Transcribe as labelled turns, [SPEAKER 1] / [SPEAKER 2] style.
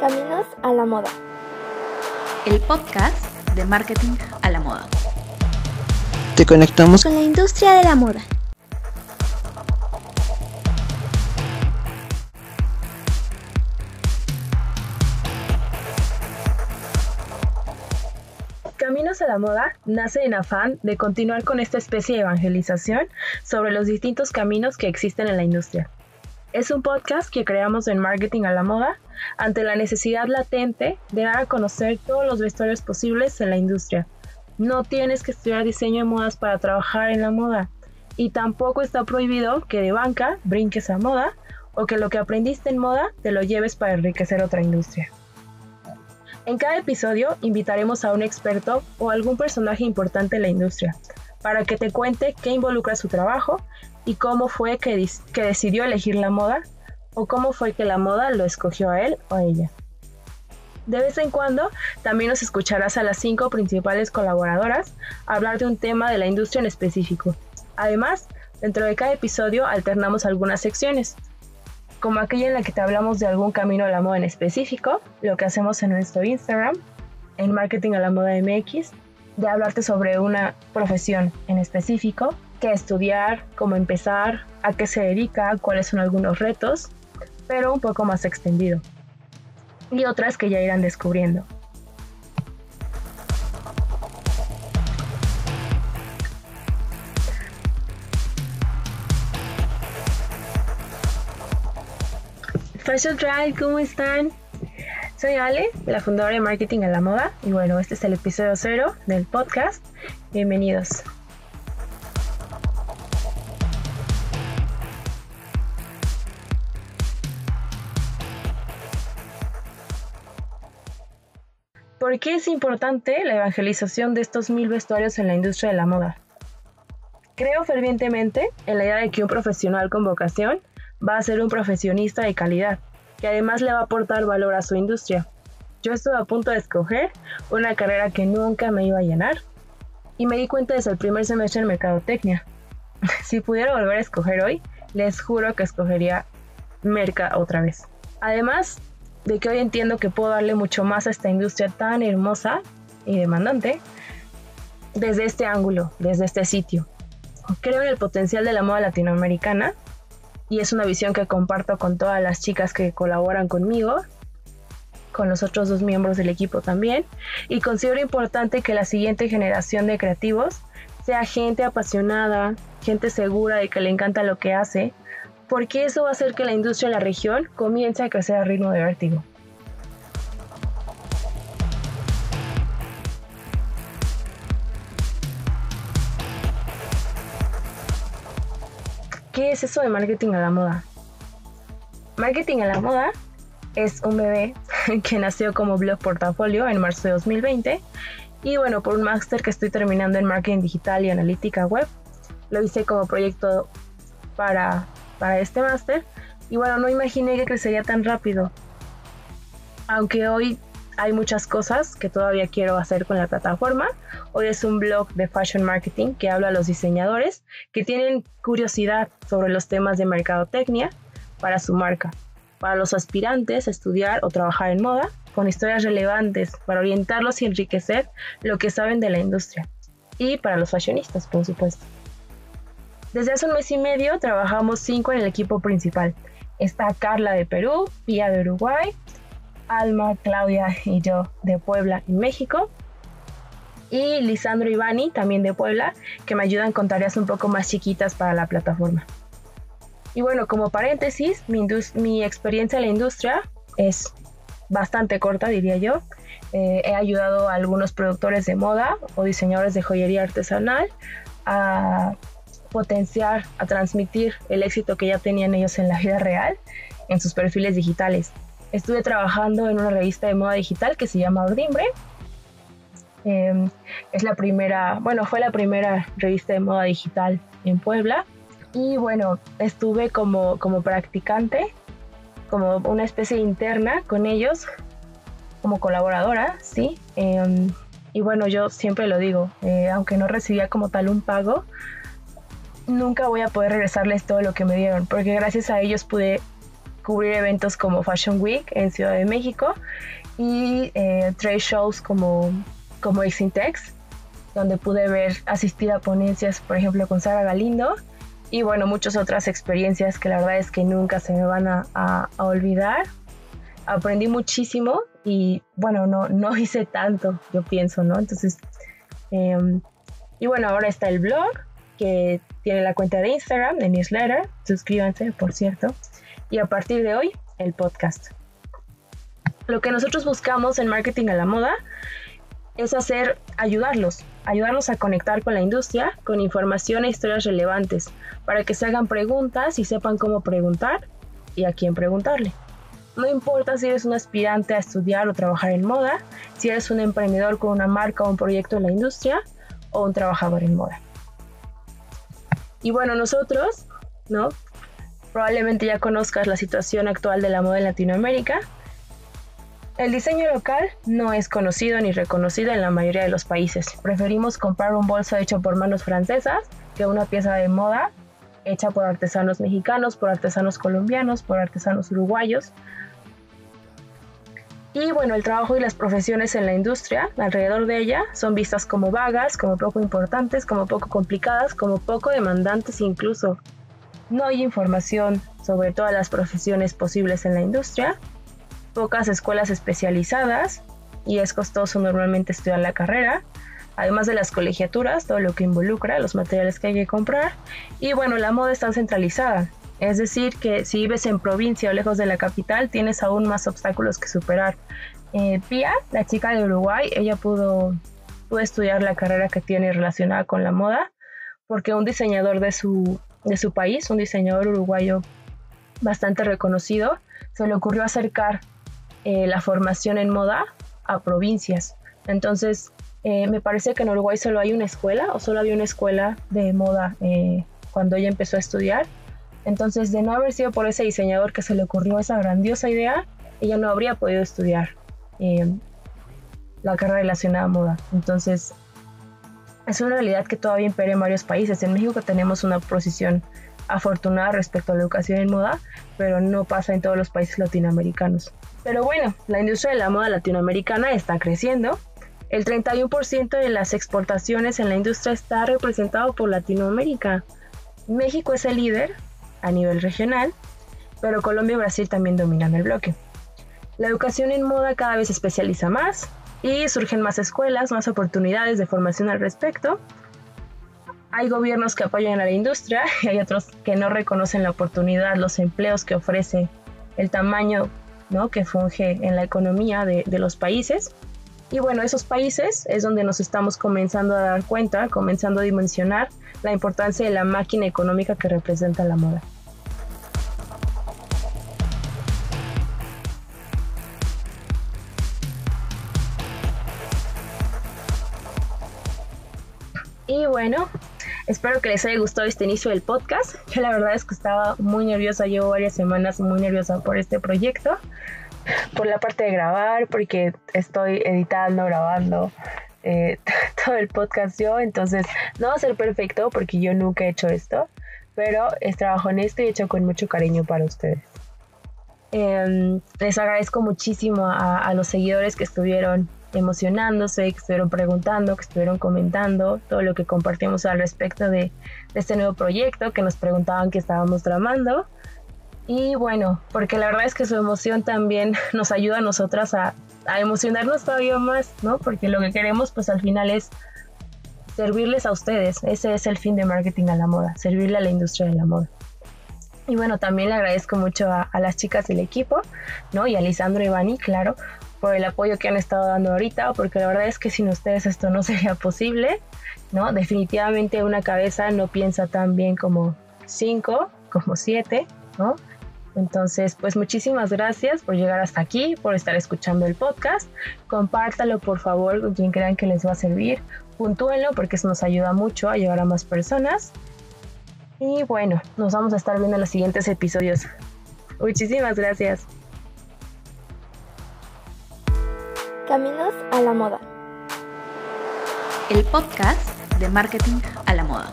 [SPEAKER 1] Caminos a la Moda.
[SPEAKER 2] El podcast de marketing a la moda.
[SPEAKER 3] Te conectamos
[SPEAKER 1] con la industria de la moda.
[SPEAKER 4] Caminos a la Moda nace en afán de continuar con esta especie de evangelización sobre los distintos caminos que existen en la industria. Es un podcast que creamos en Marketing a la Moda ante la necesidad latente de dar a conocer todos los vestuarios posibles en la industria. No tienes que estudiar diseño de modas para trabajar en la moda y tampoco está prohibido que de banca brinques a moda o que lo que aprendiste en moda te lo lleves para enriquecer otra industria. En cada episodio invitaremos a un experto o algún personaje importante en la industria para que te cuente qué involucra su trabajo y cómo fue que, que decidió elegir la moda o cómo fue que la moda lo escogió a él o a ella. De vez en cuando también nos escucharás a las cinco principales colaboradoras hablar de un tema de la industria en específico. Además, dentro de cada episodio alternamos algunas secciones, como aquella en la que te hablamos de algún camino a la moda en específico, lo que hacemos en nuestro Instagram, en Marketing a la Moda MX, de hablarte sobre una profesión en específico, qué estudiar, cómo empezar, a qué se dedica, cuáles son algunos retos, pero un poco más extendido. Y otras que ya irán descubriendo. Fashion Drive, ¿cómo están? Soy Ale, la fundadora de Marketing a la Moda, y bueno, este es el episodio cero del podcast. Bienvenidos. ¿Por qué es importante la evangelización de estos mil vestuarios en la industria de la moda? Creo fervientemente en la idea de que un profesional con vocación va a ser un profesionista de calidad, que además le va a aportar valor a su industria. Yo estuve a punto de escoger una carrera que nunca me iba a llenar y me di cuenta desde el primer semestre en mercadotecnia. si pudiera volver a escoger hoy, les juro que escogería Merca otra vez. Además de que hoy entiendo que puedo darle mucho más a esta industria tan hermosa y demandante desde este ángulo, desde este sitio. Creo en el potencial de la moda latinoamericana y es una visión que comparto con todas las chicas que colaboran conmigo, con los otros dos miembros del equipo también, y considero importante que la siguiente generación de creativos sea gente apasionada, gente segura de que le encanta lo que hace, porque eso va a hacer que la industria en la región comience a crecer a ritmo de vértigo. ¿Qué es eso de marketing a la moda? Marketing a la moda es un bebé que nació como blog portafolio en marzo de 2020 y bueno, por un máster que estoy terminando en marketing digital y analítica web. Lo hice como proyecto para, para este máster y bueno, no imaginé que crecería tan rápido. Aunque hoy hay muchas cosas que todavía quiero hacer con la plataforma. Hoy es un blog de fashion marketing que habla a los diseñadores que tienen curiosidad sobre los temas de mercadotecnia para su marca. Para los aspirantes a estudiar o trabajar en moda, con historias relevantes para orientarlos y enriquecer lo que saben de la industria. Y para los fashionistas, por supuesto. Desde hace un mes y medio trabajamos cinco en el equipo principal. Está Carla de Perú, Pia de Uruguay, Alma, Claudia y yo de Puebla, en México. Y Lisandro y también de Puebla, que me ayudan con tareas un poco más chiquitas para la plataforma. Y bueno, como paréntesis, mi, mi experiencia en la industria es bastante corta, diría yo. Eh, he ayudado a algunos productores de moda o diseñadores de joyería artesanal a potenciar, a transmitir el éxito que ya tenían ellos en la vida real en sus perfiles digitales. Estuve trabajando en una revista de moda digital que se llama Ordimbre. Em, es la primera, bueno, fue la primera revista de moda digital en Puebla. Y bueno, estuve como, como practicante, como una especie interna con ellos, como colaboradora, sí. Em, y bueno, yo siempre lo digo, eh, aunque no recibía como tal un pago, nunca voy a poder regresarles todo lo que me dieron, porque gracias a ellos pude cubrir eventos como Fashion Week en Ciudad de México y eh, trade shows como, como Exintex, donde pude ver, asistir a ponencias, por ejemplo, con Sara Galindo y bueno, muchas otras experiencias que la verdad es que nunca se me van a, olvidar. Aprendí muchísimo y bueno, no, no hice tanto, yo pienso, ¿no? Entonces, em, y bueno, ahora está el blog que tiene la cuenta de Instagram, de newsletter, suscríbanse, por cierto, y a partir de hoy, el podcast. Lo que nosotros buscamos en marketing a la moda es hacer, ayudarlos, ayudarlos a conectar con la industria con información e historias relevantes para que se hagan preguntas y sepan cómo preguntar y a quién preguntarle. No importa si eres un aspirante a estudiar o trabajar en moda, si eres un emprendedor con una marca o un proyecto en la industria o un trabajador en moda. Y bueno, nosotros, ¿no? Probablemente ya conozcas la situación actual de la moda en Latinoamérica el diseño local no es conocido ni reconocido en la mayoría de los países. Preferimos comprar un bolso hecho por manos francesas que una pieza de moda hecha por artesanos mexicanos, por artesanos colombianos, por artesanos uruguayos. Y bueno, el trabajo y las profesiones en la industria alrededor de ella son vistas como vagas, como poco importantes, como poco complicadas, como poco demandantes incluso. No hay información sobre todas las profesiones posibles en la industria pocas escuelas especializadas y es costoso normalmente estudiar la carrera, además de las colegiaturas, todo lo que involucra, los materiales que hay que comprar. Y bueno, la moda está centralizada, es decir, que si vives en provincia o lejos de la capital, tienes aún más obstáculos que superar. Eh, Pia, la chica de Uruguay, ella pudo, pudo estudiar la carrera que tiene relacionada con la moda, porque un diseñador de su, de su país, un diseñador uruguayo bastante reconocido, se le ocurrió acercar eh, la formación en moda a provincias. Entonces, eh, me parece que en Uruguay solo hay una escuela o solo había una escuela de moda eh, cuando ella empezó a estudiar. Entonces, de no haber sido por ese diseñador que se le ocurrió esa grandiosa idea, ella no habría podido estudiar la carrera relacionada a moda. Entonces, es una realidad que todavía impera en varios países. En México tenemos una posición afortunada respecto a la educación en moda, pero no pasa en todos los países latinoamericanos. Pero bueno, la industria de la moda latinoamericana está creciendo. El 31% de las exportaciones en la industria está representado por Latinoamérica. México es el líder a nivel regional, pero Colombia y Brasil también dominan el bloque. La educación en moda cada vez se especializa más y surgen más escuelas, más oportunidades de formación al respecto. Hay gobiernos que apoyan a la industria y hay otros que no reconocen la oportunidad, los empleos que ofrece, el tamaño que funge en la economía de, los países. Y bueno, esos países es donde nos estamos comenzando a dar cuenta, comenzando a dimensionar la importancia de la máquina económica que representa la moda. Y bueno, espero que les haya gustado este inicio del podcast. Yo la verdad es que estaba muy nerviosa, llevo varias semanas muy nerviosa por este proyecto por la parte de grabar, porque estoy editando, grabando eh, todo el podcast yo, entonces no va a ser perfecto porque yo nunca he hecho esto, pero es trabajo en esto y hecho con mucho cariño para ustedes. Em, les agradezco muchísimo a, los seguidores que estuvieron emocionándose, que estuvieron preguntando, que estuvieron comentando todo lo que compartimos al respecto de, de este nuevo proyecto, que nos preguntaban qué estábamos tramando. Y bueno, porque la verdad es que su emoción también nos ayuda a nosotras a, emocionarnos todavía más, ¿no? Porque lo que queremos pues al final es servirles a ustedes. Ese es el fin de marketing a la moda, servirle a la industria de la moda. Y bueno, también le agradezco mucho a, las chicas del equipo, ¿no? Y a Lisandro y Vani, claro, por el apoyo que han estado dando ahorita, porque la verdad es que sin ustedes esto no sería posible, ¿no? Definitivamente una cabeza no piensa tan bien como cinco, como siete, ¿no? Entonces, pues muchísimas gracias por llegar hasta aquí, por estar escuchando el podcast. Compártalo por favor con quien crean que les va a servir. Puntúenlo porque eso nos ayuda mucho a llegar a más personas. Y bueno, nos vamos a estar viendo en los siguientes episodios. Muchísimas gracias.
[SPEAKER 1] Caminos a la moda.
[SPEAKER 2] El podcast de marketing a la moda.